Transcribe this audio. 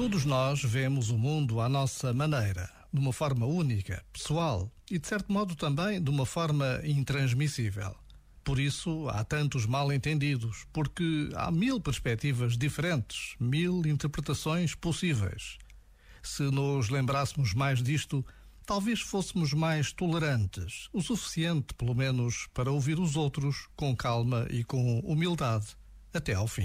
Todos nós vemos o mundo à nossa maneira, de uma forma única, pessoal e, de certo modo, também de uma forma intransmissível. Por isso há tantos mal-entendidos, porque há mil perspectivas diferentes, mil interpretações possíveis. Se nos lembrássemos mais disto, talvez fôssemos mais tolerantes, o suficiente, pelo menos, para ouvir os outros com calma e com humildade, até ao fim.